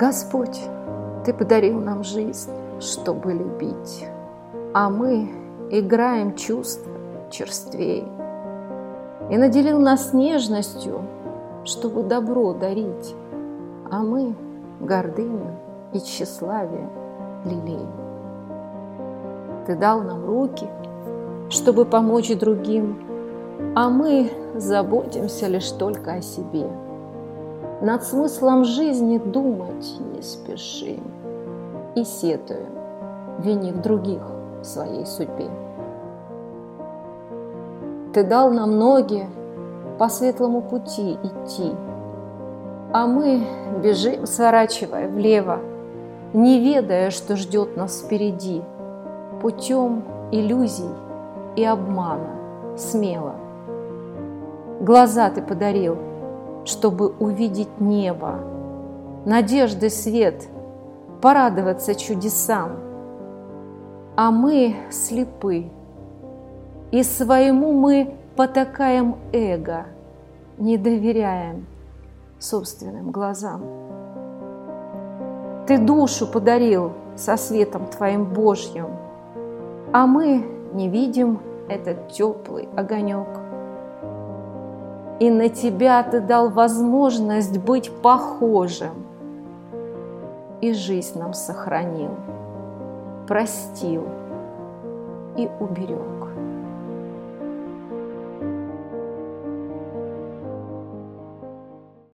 Господь, Ты подарил нам жизнь, чтобы любить, а мы играем чувства черствей. И наделил нас нежностью, чтобы добро дарить, а мы гордыню и тщеславие лелеем. Ты дал нам руки, чтобы помочь другим, а мы заботимся лишь только о себе. Над смыслом жизни думать не спешим и сетуем, винив других в своей судьбе. Ты дал нам ноги по светлому пути идти, а мы бежим, сворачивая влево, не ведая, что ждет нас впереди, путем иллюзий и обмана, смело. Глаза ты подарил, чтобы увидеть небо, надежды свет, порадоваться чудесам. А мы слепы, и своему мы потакаем эго, не доверяем собственным глазам. Ты душу подарил со светом Твоим Божьим, а мы не видим этот теплый огонек. И на Тебя Ты дал возможность быть похожим, и жизнь нам сохранил, простил и уберег.